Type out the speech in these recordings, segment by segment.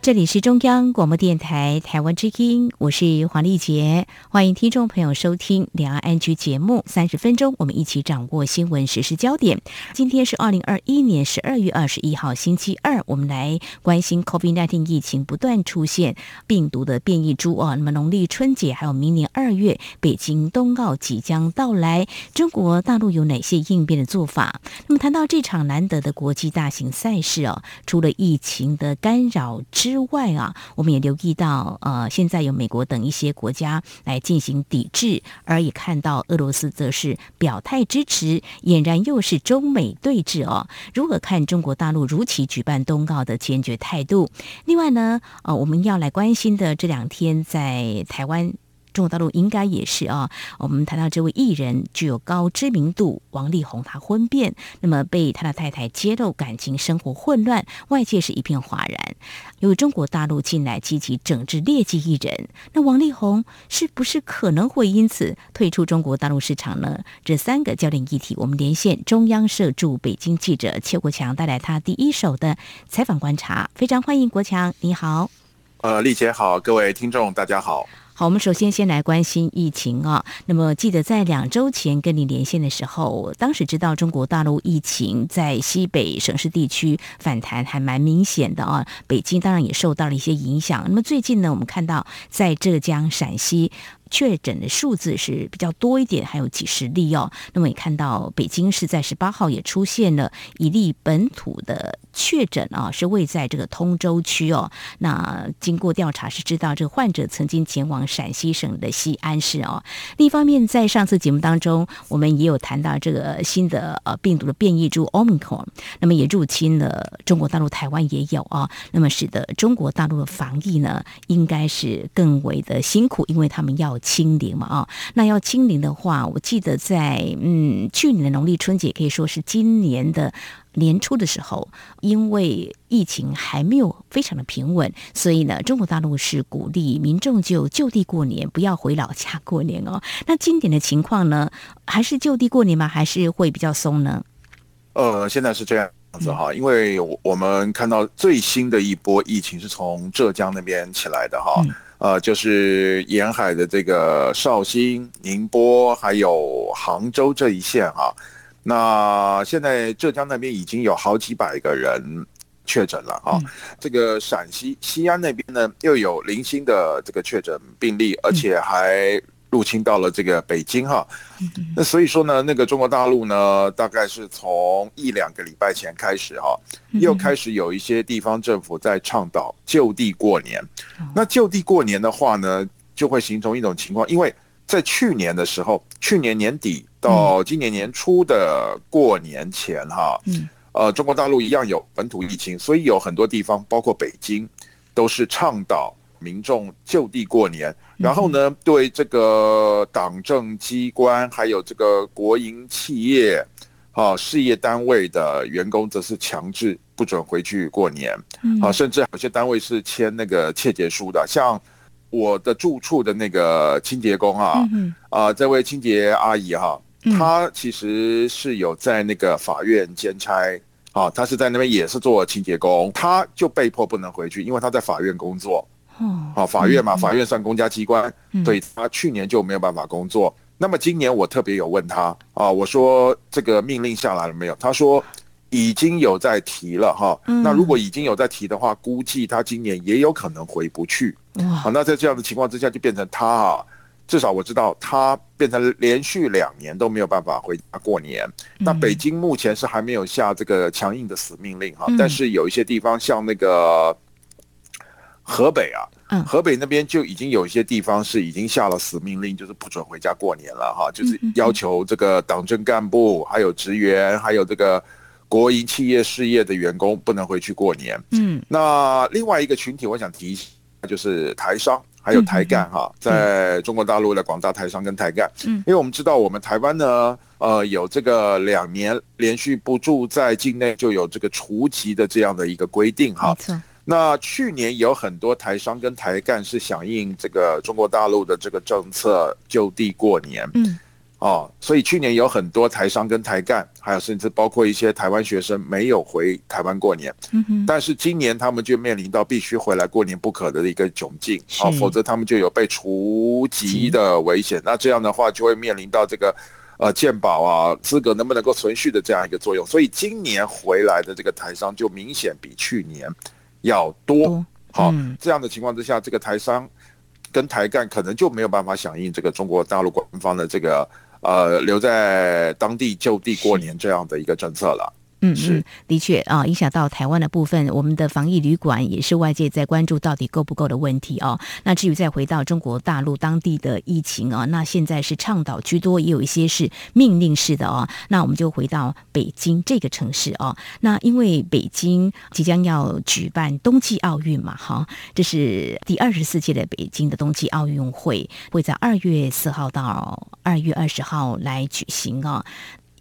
这里是中央广播电台台湾之音，我是黄丽杰，欢迎听众朋友收听两岸 ING 节目，三十分钟，我们一起掌握新闻时事焦点。今天是二零二一年十二月二十一号，星期二，我们来关心 COVID-19 疫情不断出现病毒的变异株啊。那么农历春节还有明年二月，北京冬奥即将到来，中国大陆有哪些应变的做法？那么谈到这场难得的国际大型赛事啊，除了疫情的干扰之之外啊，我们也留意到，呃，现在有美国等一些国家来进行抵制，而也看到俄罗斯则是表态支持，俨然又是中美对峙哦。如何看中国大陆如期举办冬奥的坚决态度？另外呢，呃，我们要来关心的这两天在台湾。中国大陆应该也是啊。我们谈到这位艺人具有高知名度，王力宏，他婚变，那么被他的太太揭露感情生活混乱，外界是一片哗然。由于中国大陆近来积极整治劣迹艺人，那王力宏是不是可能会因此退出中国大陆市场呢？这三个焦点议题，我们连线中央社驻北京记者邱国强，带来他第一手的采访观察。非常欢迎国强，你好。呃，丽姐好，各位听众大家好。好，我们首先先来关心疫情啊。那么记得在两周前跟你连线的时候，当时知道中国大陆疫情在西北省市地区反弹还蛮明显的啊。北京当然也受到了一些影响。那么最近呢，我们看到在浙江、陕西。确诊的数字是比较多一点，还有几十例哦。那么也看到北京市在十八号也出现了一例本土的确诊啊，是位在这个通州区哦。那经过调查是知道，这个患者曾经前往陕西省的西安市哦。另一方面，在上次节目当中，我们也有谈到这个新的呃病毒的变异株 Omicron，那么也入侵了中国大陆，台湾也有啊。那么使得中国大陆的防疫呢，应该是更为的辛苦，因为他们要。清零嘛啊，那要清零的话，我记得在嗯去年的农历春节，可以说是今年的年初的时候，因为疫情还没有非常的平稳，所以呢，中国大陆是鼓励民众就就地过年，不要回老家过年哦。那今年的情况呢，还是就地过年吗？还是会比较松呢？呃，现在是这样子哈，因为我们看到最新的一波疫情是从浙江那边起来的哈。嗯呃，就是沿海的这个绍兴、宁波，还有杭州这一线、啊。那现在浙江那边已经有好几百个人确诊了啊。这个陕西西安那边呢，又有零星的这个确诊病例，而且还。入侵到了这个北京哈，那所以说呢，那个中国大陆呢，大概是从一两个礼拜前开始哈，又开始有一些地方政府在倡导就地过年。那就地过年的话呢，就会形成一种情况，因为在去年的时候，去年年底到今年年初的过年前哈，呃，中国大陆一样有本土疫情，所以有很多地方，包括北京，都是倡导。民众就地过年，然后呢，对这个党政机关还有这个国营企业啊事业单位的员工，则是强制不准回去过年。啊，甚至有些单位是签那个切结书的。像我的住处的那个清洁工啊，啊，这位清洁阿姨哈，她其实是有在那个法院兼差啊，她是在那边也是做清洁工，她就被迫不能回去，因为她在法院工作。哦，法院嘛，法院算公家机关，所以他去年就没有办法工作。那么今年我特别有问他啊，我说这个命令下来了没有？他说已经有在提了哈。那如果已经有在提的话，估计他今年也有可能回不去。好，那在这样的情况之下，就变成他啊，至少我知道他变成连续两年都没有办法回家过年。那北京目前是还没有下这个强硬的死命令哈，但是有一些地方像那个。河北啊，河北那边就已经有一些地方是已经下了死命令，就是不准回家过年了哈，就是要求这个党政干部、还有职员、还有这个国营企业事业的员工不能回去过年。嗯，那另外一个群体，我想提一下，就是台商还有台干哈，在中国大陆的广大台商跟台干，嗯，因为我们知道我们台湾呢，呃，有这个两年连续不住在境内就有这个除籍的这样的一个规定哈。那去年有很多台商跟台干是响应这个中国大陆的这个政策，就地过年。嗯。哦，所以去年有很多台商跟台干，还有甚至包括一些台湾学生没有回台湾过年。嗯哼。但是今年他们就面临到必须回来过年不可的一个窘境，啊，否则他们就有被除籍的危险。那这样的话就会面临到这个，呃，鉴保啊资格能不能够存续的这样一个作用。所以今年回来的这个台商就明显比去年要多。好，这样的情况之下，这个台商跟台干可能就没有办法响应这个中国大陆官方的这个。呃，留在当地就地过年这样的一个政策了。嗯，是的确啊，影响到台湾的部分，我们的防疫旅馆也是外界在关注到底够不够的问题哦。那至于再回到中国大陆当地的疫情啊，那现在是倡导居多，也有一些是命令式的哦。那我们就回到北京这个城市哦。那因为北京即将要举办冬季奥运嘛，哈，这是第二十四届的北京的冬季奥运会，会在二月四号到二月二十号来举行啊。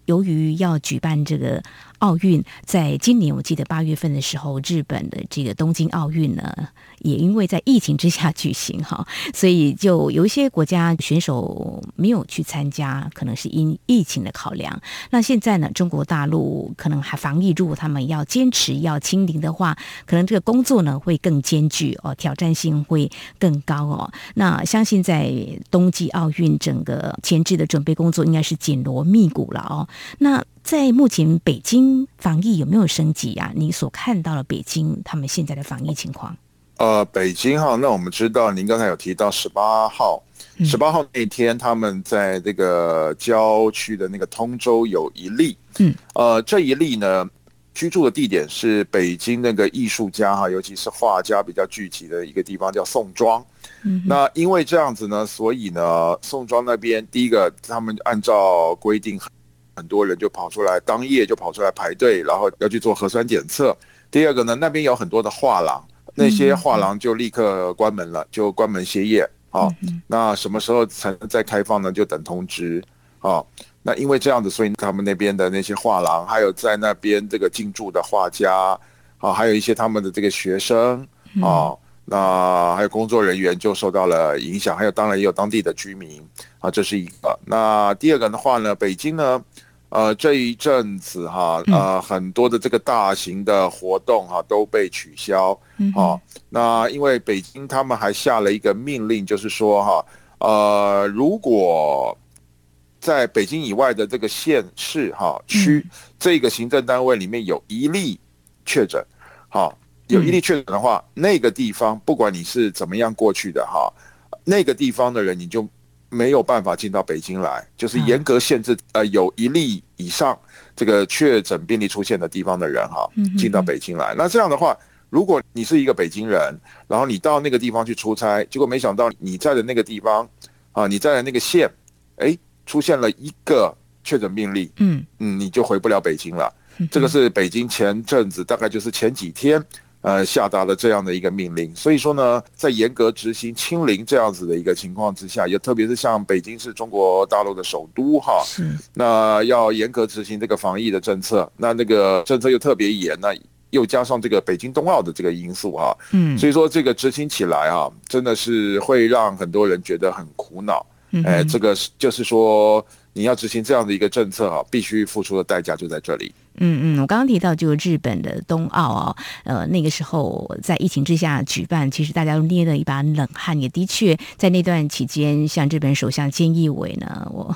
由于要举办这个。奥运在今年，我记得八月份的时候，日本的这个东京奥运呢，也因为在疫情之下举行哈，所以就有一些国家选手没有去参加，可能是因疫情的考量。那现在呢，中国大陆可能还防疫，如果他们要坚持要清零的话，可能这个工作呢会更艰巨哦，挑战性会更高哦。那相信在冬季奥运整个前置的准备工作应该是紧锣密鼓了哦。那在目前北京防疫有没有升级啊？你所看到的北京他们现在的防疫情况？呃，北京哈，那我们知道您刚才有提到十八号，十八号那天他们在这个郊区的那个通州有一例，嗯，呃，这一例呢，居住的地点是北京那个艺术家哈，尤其是画家比较聚集的一个地方叫宋庄。嗯，那因为这样子呢，所以呢，宋庄那边第一个他们按照规定。很多人就跑出来，当夜就跑出来排队，然后要去做核酸检测。第二个呢，那边有很多的画廊，那些画廊就立刻关门了，就关门歇业。好，那什么时候才能再开放呢？就等通知。好，那因为这样子，所以他们那边的那些画廊，还有在那边这个进驻的画家，啊，还有一些他们的这个学生，啊，那还有工作人员就受到了影响，还有当然也有当地的居民。啊，这是一个。那第二个的话呢，北京呢？呃，这一阵子哈，呃，很多的这个大型的活动哈都被取消，啊，那因为北京他们还下了一个命令，就是说哈，呃，如果在北京以外的这个县市哈区这个行政单位里面有一例确诊，哈，有一例确诊的话，那个地方不管你是怎么样过去的哈，那个地方的人你就。没有办法进到北京来，就是严格限制。呃，有一例以上这个确诊病例出现的地方的人哈，进到北京来。那这样的话，如果你是一个北京人，然后你到那个地方去出差，结果没想到你在的那个地方啊，你在的那个县，哎，出现了一个确诊病例，嗯嗯，你就回不了北京了。这个是北京前阵子大概就是前几天。呃，下达了这样的一个命令，所以说呢，在严格执行清零这样子的一个情况之下，也特别是像北京是中国大陆的首都哈，是，那要严格执行这个防疫的政策，那那个政策又特别严，那又加上这个北京冬奥的这个因素哈，嗯，所以说这个执行起来啊，真的是会让很多人觉得很苦恼，哎，这个就是说你要执行这样的一个政策啊，必须付出的代价就在这里。嗯嗯，我刚刚提到就是日本的冬奥哦，呃，那个时候在疫情之下举办，其实大家都捏了一把冷汗。也的确在那段期间，像日本首相菅义伟呢，我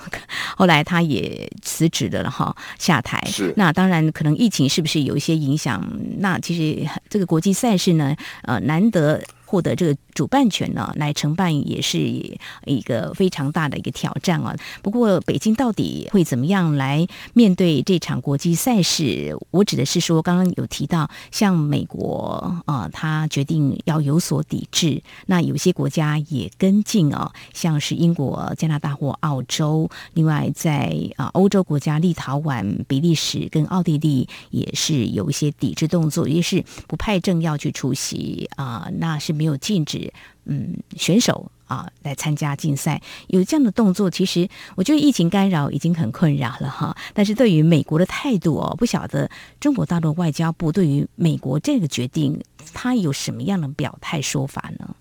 后来他也辞职了哈，下台。是。那当然，可能疫情是不是有一些影响？那其实这个国际赛事呢，呃，难得。获得这个主办权呢，来承办也是一个非常大的一个挑战啊。不过，北京到底会怎么样来面对这场国际赛事？是我指的是说，刚刚有提到，像美国啊，他决定要有所抵制，那有些国家也跟进啊，像是英国、加拿大或澳洲。另外，在啊欧洲国家，立陶宛、比利时跟奥地利也是有一些抵制动作，也是不派政要去出席啊，那是。没有禁止，嗯，选手啊来参加竞赛。有这样的动作，其实我觉得疫情干扰已经很困扰了哈。但是对于美国的态度哦，不晓得中国大陆外交部对于美国这个决定，他有什么样的表态说法呢？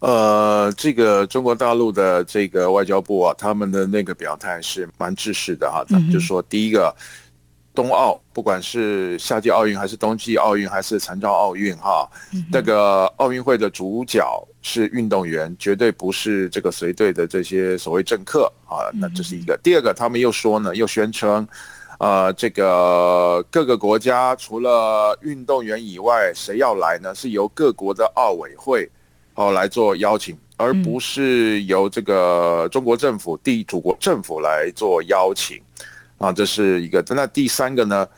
呃，这个中国大陆的这个外交部啊，他们的那个表态是蛮正式的哈。他们就说，第一个，冬奥不管是夏季奥运还是冬季奥运还是残障奥运哈，那个奥运会的主角是运动员，绝对不是这个随队的这些所谓政客啊。那这是一个。第二个，他们又说呢，又宣称，呃，这个各个国家除了运动员以外，谁要来呢？是由各国的奥委会。哦，来做邀请，而不是由这个中国政府、地主国政府来做邀请，啊，这是一个。那第三个呢，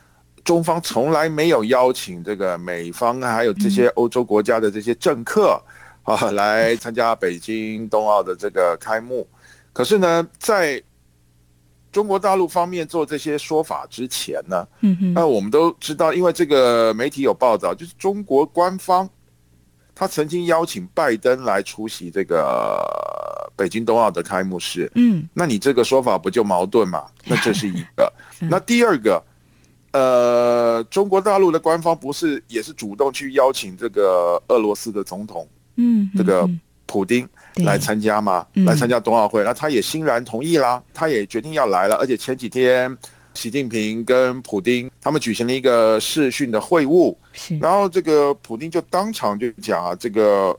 中方从来没有邀请这个美方还有这些欧洲国家的这些政客啊来参加北京冬奥的这个开幕。可是呢，在中国大陆方面做这些说法之前呢，那我们都知道，因为这个媒体有报道，就是中国官方。他曾经邀请拜登来出席这个北京冬奥的开幕式，嗯，那你这个说法不就矛盾吗？那这是一个。那第二个，呃，中国大陆的官方不是也是主动去邀请这个俄罗斯的总统，嗯，这个普丁来参加吗？来参加冬奥会，那他也欣然同意啦，他也决定要来了，而且前几天。习近平跟普京他们举行了一个视讯的会晤，然后这个普丁就当场就讲啊，这个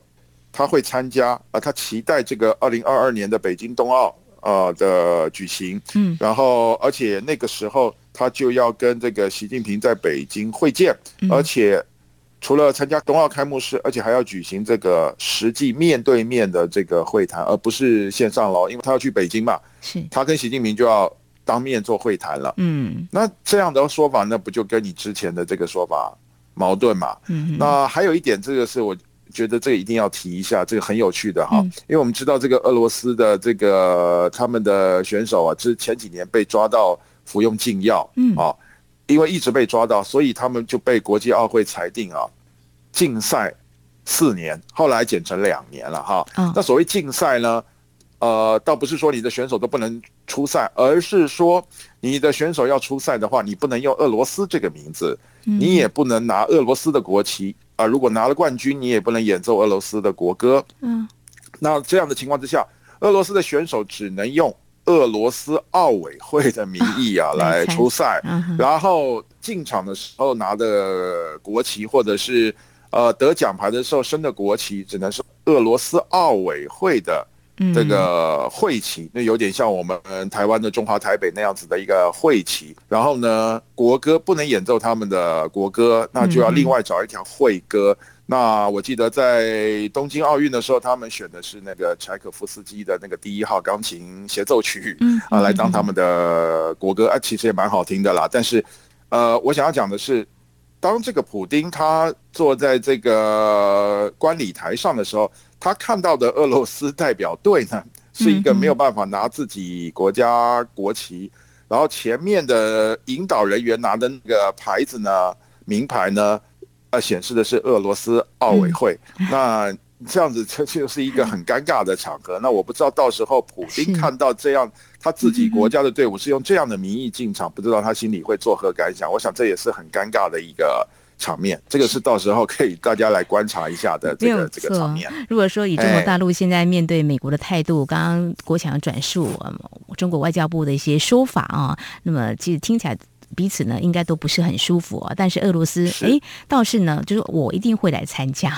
他会参加啊，他期待这个二零二二年的北京冬奥啊的举行，嗯，然后而且那个时候他就要跟这个习近平在北京会见，而且除了参加冬奥开幕式，而且还要举行这个实际面对面的这个会谈，而不是线上喽，因为他要去北京嘛，是，他跟习近平就要。当面做会谈了，嗯，那这样的说法，那不就跟你之前的这个说法矛盾嘛？嗯，那还有一点，这个是我觉得这个一定要提一下，这个很有趣的哈，因为我们知道这个俄罗斯的这个他们的选手啊，之前几年被抓到服用禁药，嗯啊，因为一直被抓到，所以他们就被国际奥会裁定啊禁赛四年，后来减成两年了哈。那所谓禁赛呢？呃，倒不是说你的选手都不能出赛，而是说你的选手要出赛的话，你不能用俄罗斯这个名字，你也不能拿俄罗斯的国旗啊。如果拿了冠军，你也不能演奏俄罗斯的国歌。嗯，那这样的情况之下，俄罗斯的选手只能用俄罗斯奥委会的名义啊 来出赛，然后进场的时候拿的国旗或者是呃得奖牌的时候升的国旗，只能是俄罗斯奥委会的。这个会旗，那有点像我们台湾的中华台北那样子的一个会旗。然后呢，国歌不能演奏他们的国歌，那就要另外找一条会歌。那我记得在东京奥运的时候，他们选的是那个柴可夫斯基的那个第一号钢琴协奏曲，啊，来当他们的国歌。啊，其实也蛮好听的啦。但是，呃，我想要讲的是，当这个普丁他坐在这个观礼台上的时候。他看到的俄罗斯代表队呢，是一个没有办法拿自己国家国旗，然后前面的引导人员拿的那个牌子呢，名牌呢，呃，显示的是俄罗斯奥委会。那这样子这就是一个很尴尬的场合。那我不知道到时候普京看到这样他自己国家的队伍是用这样的名义进场，不知道他心里会作何感想。我想这也是很尴尬的一个。场面，这个是到时候可以大家来观察一下的 这个这个场面。如果说以中国大陆现在面对美国的态度，刚刚国强转述中国外交部的一些说法啊，那么其实听起来。彼此呢，应该都不是很舒服啊。但是俄罗斯，哎，倒是呢，就是我一定会来参加。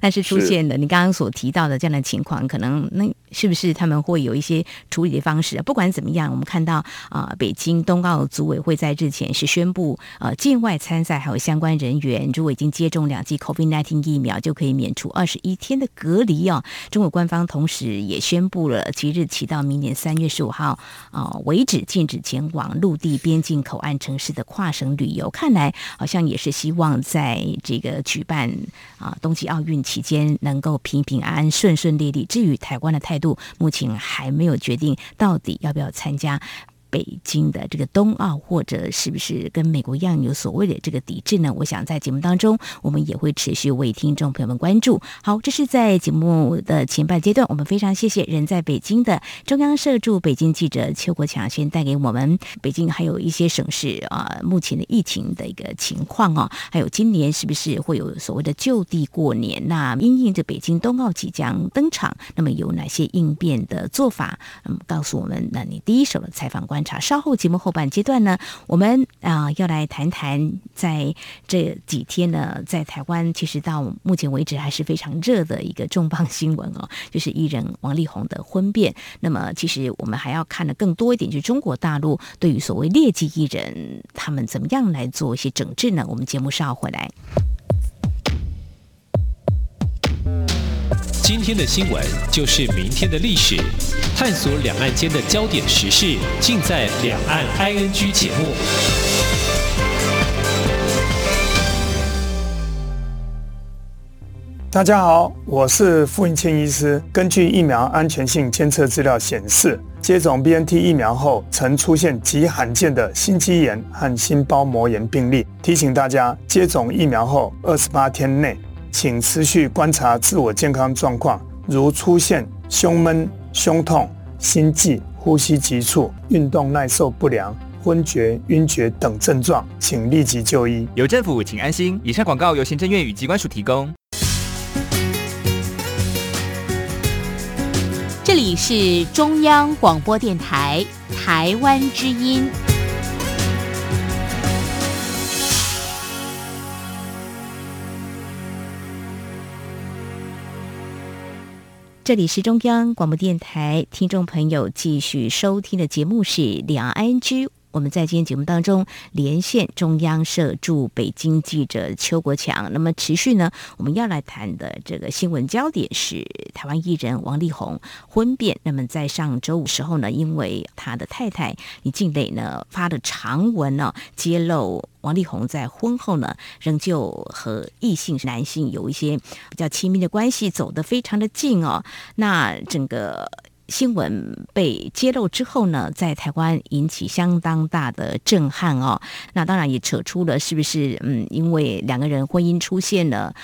但 是出现了你刚刚所提到的这样的情况，可能那是不是他们会有一些处理的方式？不管怎么样，我们看到啊、呃，北京冬奥组委会在日前是宣布，呃，境外参赛还有相关人员，如果已经接种两剂 COVID-19 疫苗，就可以免除二十一天的隔离哦。中国官方同时也宣布了，即日起到明年三月十五号啊、呃、为止，禁止前往陆地边境口岸。城市的跨省旅游，看来好像也是希望在这个举办啊冬季奥运期间能够平平安安、顺顺利利。至于台湾的态度，目前还没有决定到底要不要参加北京的这个冬奥，或者是不是跟美国一样有所谓的这个抵制呢？我想在节目当中，我们也会持续为听众朋友们关注。好，这是在节目的前半阶段，我们非常谢谢人在北京的中央社驻北京记者邱国强，先带给我们北京还有一些省市啊目前的疫情的一个情况哦，还有今年是不是会有所谓的就地过年？那因应着北京冬奥即将登场，那么有哪些应变的做法？嗯，告诉我们，那你第一手的采访观稍后节目后半阶段呢，我们啊、要来谈谈，在这几天呢，在台湾其实到目前为止还是非常热的一个重磅新闻哦，就是艺人王力宏的婚变。那么，其实我们还要看的更多一点，就是中国大陆对于所谓劣迹艺人，他们怎么样来做一些整治呢？我们节目稍后回来。今天的新闻就是明天的历史，探索两岸间的焦点时事，尽在《两岸 ING》节目。大家好，我是傅英谦医师。根据疫苗安全性监测资料显示，接种 BNT 疫苗后曾出现极罕见的心肌炎和心包膜炎病例。提醒大家，接种疫苗后二十八天内，请持续观察自我健康状况，如出现胸闷、胸痛、心悸、呼吸急促、运动耐受不良、昏厥、晕厥等症状，请立即就医。有政府，请安心。以上广告由行政院与机关署提供。这里是中央广播电台台湾之音。这里是中央广播电台，听众朋友继续收听的节目是《两岸之》。我们在今天节目当中连线中央社驻北京记者邱国强。那么持续呢，我们要来谈的这个新闻焦点是台湾艺人王力宏婚变。那么在上周五时候呢，因为他的太太李静蕾呢发了长文呢，揭露王力宏在婚后呢仍旧和异性男性有一些比较亲密的关系，走得非常的近哦。那整个。新闻被揭露之后呢，在台湾引起相当大的震撼哦。那当然也扯出了是不是嗯，因为两个人婚姻出现了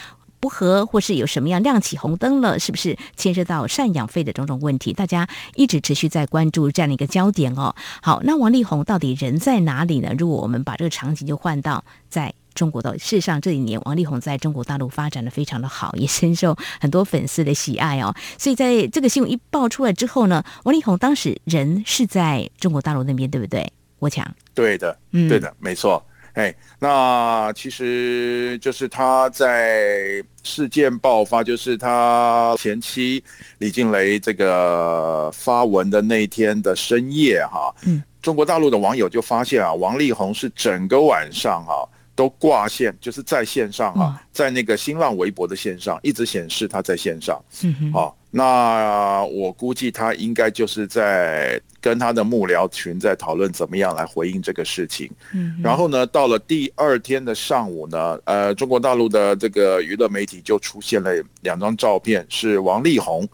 不和，或是有什么样亮起红灯了，是不是牵涉到赡养费的种种问题？大家一直持续在关注这样的一个焦点哦。好，那王力宏到底人在哪里呢？如果我们把这个场景就换到在。中国的事实上，这几年王力宏在中国大陆发展的非常的好，也深受很多粉丝的喜爱哦。所以在这个新闻一爆出来之后呢，王力宏当时人是在中国大陆那边，对不对？我讲，对的，嗯，对的，没错。哎，那其实就是他在事件爆发，就是他前妻李静蕾这个发文的那天的深夜哈，嗯，中国大陆的网友就发现啊，王力宏是整个晚上哈。都挂线，就是在线上啊，在那个新浪微博的线上，一直显示他在线上。嗯好，那我估计他应该就是在跟他的幕僚群在讨论怎么样来回应这个事情。嗯。然后呢，到了第二天的上午呢，呃，中国大陆的这个娱乐媒体就出现了两张照片，是王力宏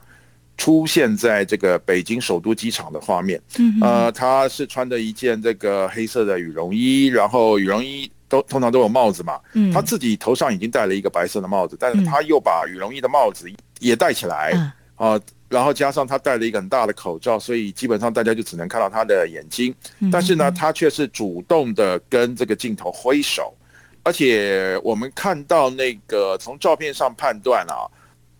出现在这个北京首都机场的画面。嗯。呃，他是穿着一件这个黑色的羽绒衣，然后羽绒衣。都通常都有帽子嘛，嗯。他自己头上已经戴了一个白色的帽子，但是他又把羽绒衣的帽子也戴起来啊，然后加上他戴了一个很大的口罩，所以基本上大家就只能看到他的眼睛，但是呢，他却是主动的跟这个镜头挥手，而且我们看到那个从照片上判断啊，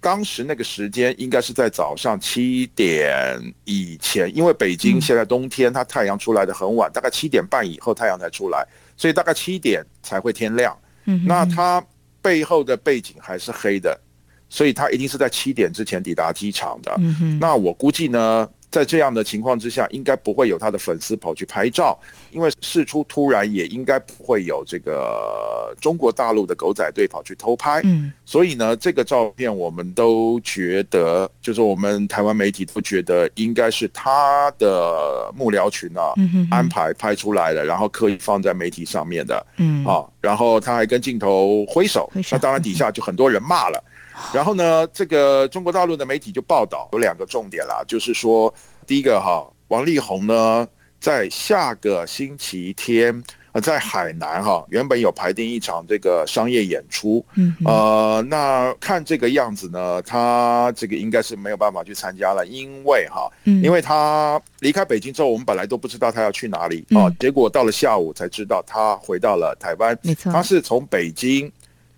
当时那个时间应该是在早上七点以前，因为北京现在冬天，它太阳出来的很晚，大概七点半以后太阳才出来。所以大概七点才会天亮，那他背后的背景还是黑的，所以他一定是在七点之前抵达机场的。那我估计呢，在这样的情况之下，应该不会有他的粉丝跑去拍照，因为事出突然，也应该不会有这个中国大陆的狗仔队跑去偷拍。嗯，所以呢，这个照片我们都觉得，就是我们台湾媒体都觉得应该是他的幕僚群啊安排拍出来的，然后刻意放在媒体上面的。嗯，啊，然后他还跟镜头挥手，那当然底下就很多人骂了。然后呢，这个中国大陆的媒体就报道有两个重点啦，就是说，第一个哈，王力宏呢在下个星期天。呃，在海南哈，原本有排定一场这个商业演出，嗯，呃，那看这个样子呢，他这个应该是没有办法去参加了，因为哈，因为他离开北京之后，我们本来都不知道他要去哪里啊，结果到了下午才知道他回到了台湾，没错，他是从北京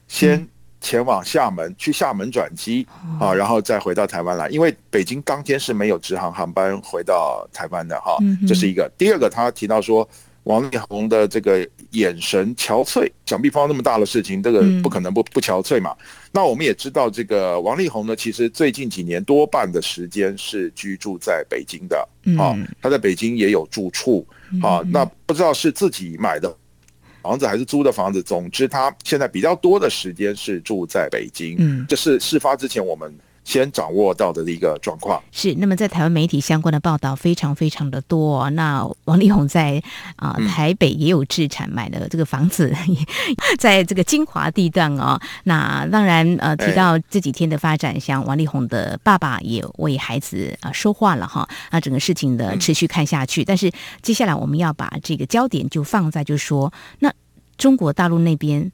先前往厦门，去厦门转机啊，然后再回到台湾来，因为北京当天是没有直航航班回到台湾的哈，这是一个。第二个，他提到说。王力宏的这个眼神憔悴，想必碰到那么大的事情，这个不可能不不憔悴嘛。嗯、那我们也知道，这个王力宏呢，其实最近几年多半的时间是居住在北京的，啊，他在北京也有住处，啊，那不知道是自己买的房子还是租的房子，总之他现在比较多的时间是住在北京。嗯，这是事发之前我们。先掌握到的一个状况是，那么在台湾媒体相关的报道非常非常的多。那王力宏在啊、呃、台北也有置产买了这个房子，嗯、在这个金华地段哦。那当然呃提到这几天的发展，像王力宏的爸爸也为孩子啊说话了哈。那整个事情的持续看下去，嗯、但是接下来我们要把这个焦点就放在，就是说那中国大陆那边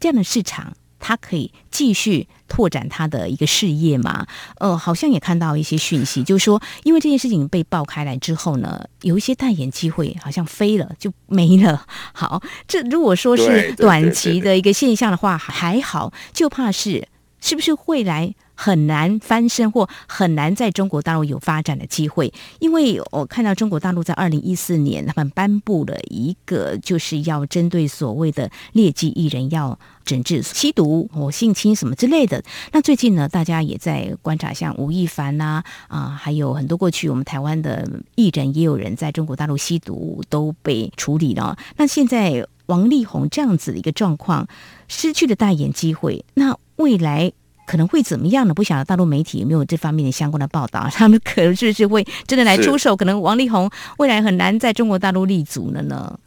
这样的市场。他可以继续拓展他的一个事业吗？呃，好像也看到一些讯息，就是说，因为这件事情被爆开来之后呢，有一些代言机会好像飞了，就没了。好，这如果说是短期的一个现象的话，还好，就怕是是不是会来？很难翻身或很难在中国大陆有发展的机会，因为我看到中国大陆在二零一四年他们颁布了一个，就是要针对所谓的劣迹艺人要整治吸毒或性侵什么之类的。那最近呢，大家也在观察，像吴亦凡呐，啊，还有很多过去我们台湾的艺人也有人在中国大陆吸毒都被处理了。那现在王力宏这样子的一个状况，失去了代言机会，那未来？可能会怎么样呢？不晓得大陆媒体有没有这方面的相关的报道？他们可能是是会真的来出手？可能王力宏未来很难在中国大陆立足了呢？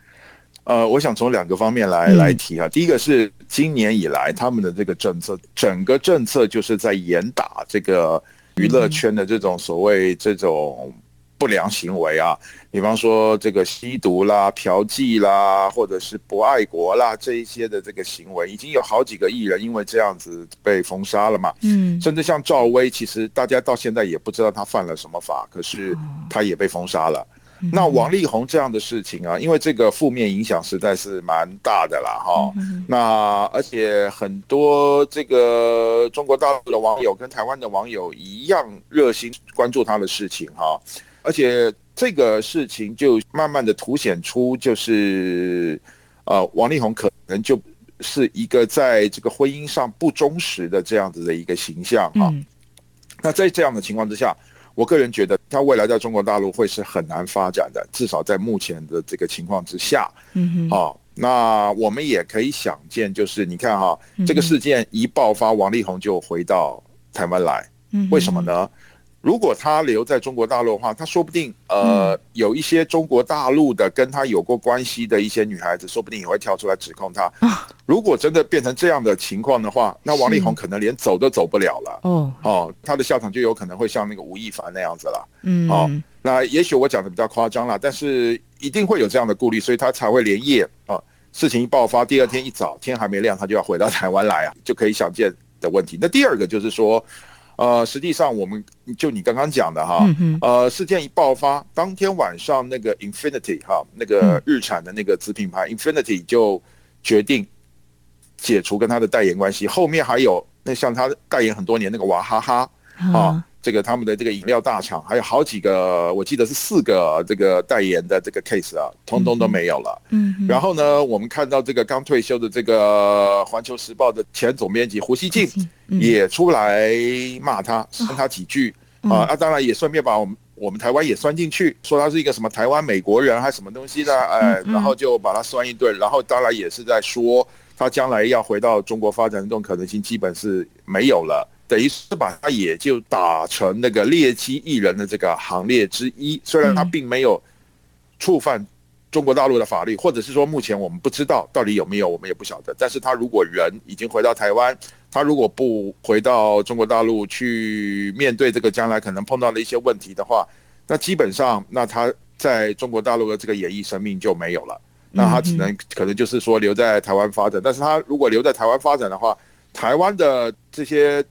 呃，我想从两个方面来来提啊。第一个是今年以来他们的这个政策，整个政策就是在严打这个娱乐圈的这种所谓这种。不良行为啊，比方说这个吸毒啦、嫖妓啦，或者是不爱国啦这一些的这个行为，已经有好几个艺人因为这样子被封杀了嘛。嗯，甚至像赵薇，其实大家到现在也不知道他犯了什么法，可是他也被封杀了。嗯、那王力宏这样的事情啊，因为这个负面影响实在是蛮大的啦，哈。嗯、那而且很多这个中国大陆的网友跟台湾的网友一样热心关注他的事情，哈。而且这个事情就慢慢的凸显出，就是，呃，王力宏可能就是一个在这个婚姻上不忠实的这样子的一个形象啊。那在这样的情况之下，我个人觉得他未来在中国大陆会是很难发展的，至少在目前的这个情况之下。嗯哼。啊，那我们也可以想见，就是你看哈，这个事件一爆发，王力宏就回到台湾来。嗯。为什么呢？如果他留在中国大陆的话，他说不定呃有一些中国大陆的跟他有过关系的一些女孩子，说不定也会跳出来指控他。如果真的变成这样的情况的话，那王力宏可能连走都走不了了。哦哦，他的下场就有可能会像那个吴亦凡那样子了。嗯，哦，那也许我讲的比较夸张了，但是一定会有这样的顾虑，所以他才会连夜啊，事情一爆发，第二天一早天还没亮，他就要回到台湾来啊，就可以想见的问题。那第二个就是说。呃，实际上，我们就你刚刚讲的哈，呃，事件一爆发，当天晚上那个 Infinity 哈，那个日产的那个子品牌 Infinity 就决定解除跟他的代言关系。后面还有那像他代言很多年那个娃哈哈啊。这个他们的这个饮料大厂还有好几个，我记得是四个这个代言的这个 case 啊，通通都没有了。嗯，然后呢，我们看到这个刚退休的这个《环球时报》的前总编辑胡锡进也出来骂他，酸他几句啊，那当然也顺便把我们我们台湾也酸进去，说他是一个什么台湾美国人还是什么东西的，哎，然后就把他酸一顿，然后当然也是在说他将来要回到中国发展的这种可能性基本是没有了。等于是把他也就打成那个劣迹艺人的这个行列之一，虽然他并没有触犯中国大陆的法律，或者是说目前我们不知道到底有没有，我们也不晓得。但是他如果人已经回到台湾，他如果不回到中国大陆去面对这个将来可能碰到的一些问题的话，那基本上那他在中国大陆的这个演艺生命就没有了。那他只能可能就是说留在台湾发展，但是他如果留在台湾发展的话，台湾的这些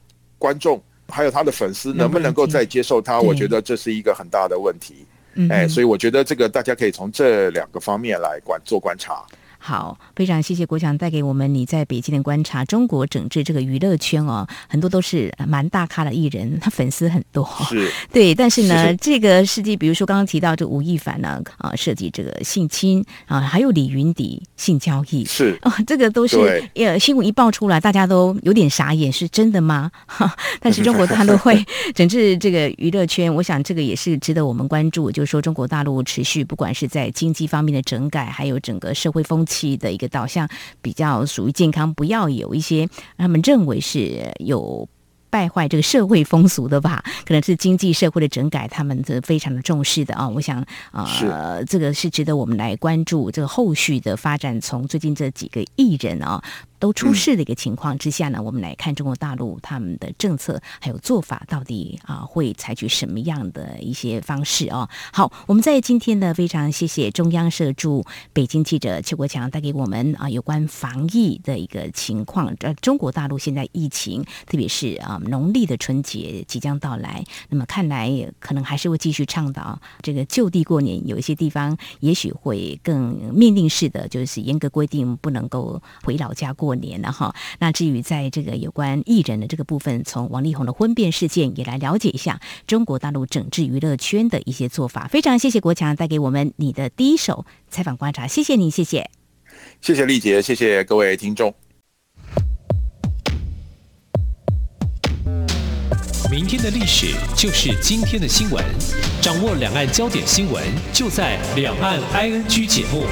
观众还有他的粉丝能不能够再接受他？我觉得这是一个很大的问题。哎，所以我觉得这个大家可以从这两个方面来观做观察。好，非常谢谢国强带给我们你在北京的观察。中国整治这个娱乐圈哦，很多都是蛮大咖的艺人，他粉丝很多。是，对。但是呢，是这个事迹，比如说刚刚提到这吴亦凡呢，啊，涉及这个性侵啊，还有李云迪性交易，是 哦，这个都是呃新闻一爆出来，大家都有点傻眼，是真的吗？哈，但是中国大陆会整治这个娱乐圈，我想这个也是值得我们关注。就是说，中国大陆持续不管是在经济方面的整改，还有整个社会风气。期的一个导向比较属于健康，不要有一些他们认为是有败坏这个社会风俗的吧？可能是经济社会的整改，他们是非常的重视的啊。我想啊，呃，这个是值得我们来关注这个后续的发展。从最近这几个艺人啊。都出事的一个情况之下呢，我们来看中国大陆他们的政策还有做法到底啊会采取什么样的一些方式哦？好，我们在今天呢非常谢谢中央社驻北京记者邱国强带给我们啊有关防疫的一个情况。呃，中国大陆现在疫情，特别是啊农历的春节即将到来，那么看来可能还是会继续倡导这个就地过年，有一些地方也许会更命令式的，就是严格规定不能够回老家过。年了哈，那至于在这个有关艺人的这个部分，从王力宏的婚变事件也来了解一下中国大陆整治娱乐圈的一些做法。非常谢谢国强带给我们你的第一手采访观察，谢谢你，谢谢，谢谢丽姐，谢谢各位听众。明天的历史就是今天的新闻，掌握两岸焦点新闻就在《两岸 ING》节目。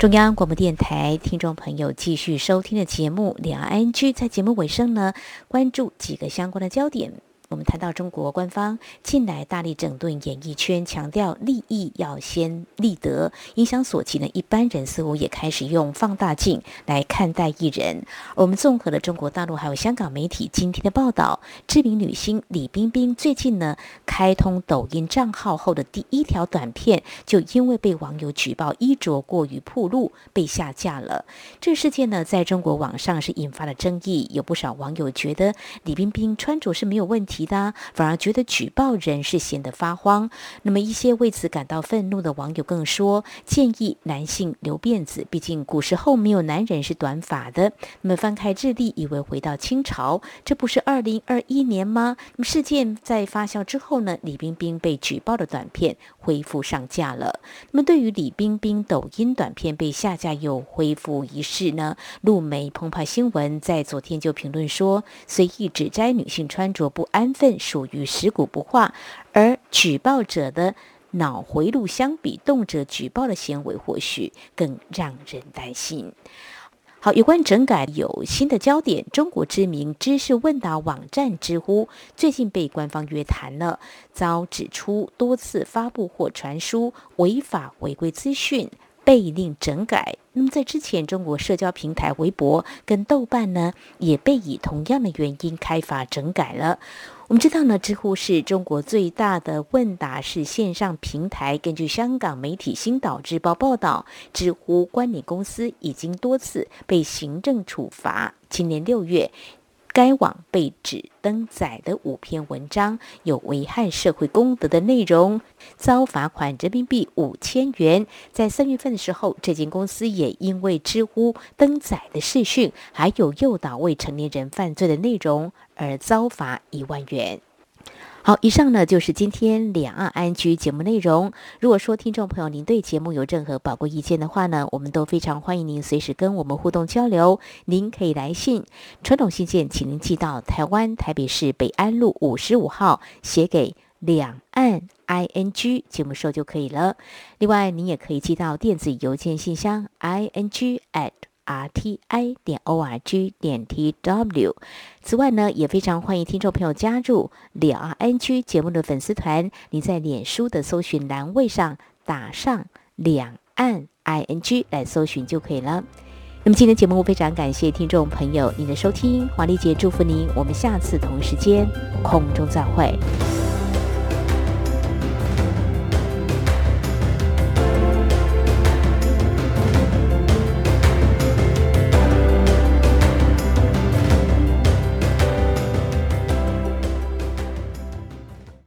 中央广播电台听众朋友继续收听的节目《两岸 ING》，在节目尾声呢，关注几个相关的焦点。我们谈到中国官方近来大力整顿演艺圈，强调利益要先立德，影响所及呢，一般人似乎也开始用放大镜来看待艺人。我们综合了中国大陆还有香港媒体今天的报道，知名女星李冰冰最近呢开通抖音账号后的第一条短片，就因为被网友举报衣着过于暴露，被下架了。这事件呢，在中国网上是引发了争议，有不少网友觉得李冰冰穿着是没有问题。的反而觉得举报人是显得发慌。那么一些为此感到愤怒的网友更说，建议男性留辫子，毕竟古时候没有男人是短发的。那么翻开日历，以为回到清朝，这不是二零二一年吗？那么事件在发酵之后呢，李冰冰被举报的短片恢复上架了。那么对于李冰冰抖音短片被下架又恢复一事呢，陆媒澎湃新闻在昨天就评论说，随意指摘女性穿着不安分属于食古不化，而举报者的脑回路相比动辄举报的行为，或许更让人担心。好，有关整改有新的焦点，中国知名知识问答网站知乎最近被官方约谈了，遭指出多次发布或传输违法违规资讯。被令整改。那么在之前，中国社交平台微博跟豆瓣呢，也被以同样的原因开罚整改了。我们知道呢，知乎是中国最大的问答式线上平台。根据香港媒体《星岛日报》报道，知乎关联公司已经多次被行政处罚。今年六月。该网被指登载的五篇文章有危害社会公德的内容，遭罚款人民币五千元。在三月份的时候，这间公司也因为知乎登载的视讯还有诱导未成年人犯罪的内容而遭罚一万元。好，以上呢就是今天两岸 ING 节目内容。如果说听众朋友您对节目有任何宝贵意见的话呢，我们都非常欢迎您随时跟我们互动交流。您可以来信，传统信件，请您寄到台湾台北市北安路五十五号，写给两岸 ING 节目收就可以了。另外，您也可以寄到电子邮件信箱 ING at r t i 点 o r g 点 t w。此外呢，也非常欢迎听众朋友加入两岸 ING 节目的粉丝团。你在脸书的搜寻栏位上打上两岸 ING 来搜寻就可以了。那么今天节目非常感谢听众朋友您的收听，华丽姐祝福您，我们下次同一时间空中再会。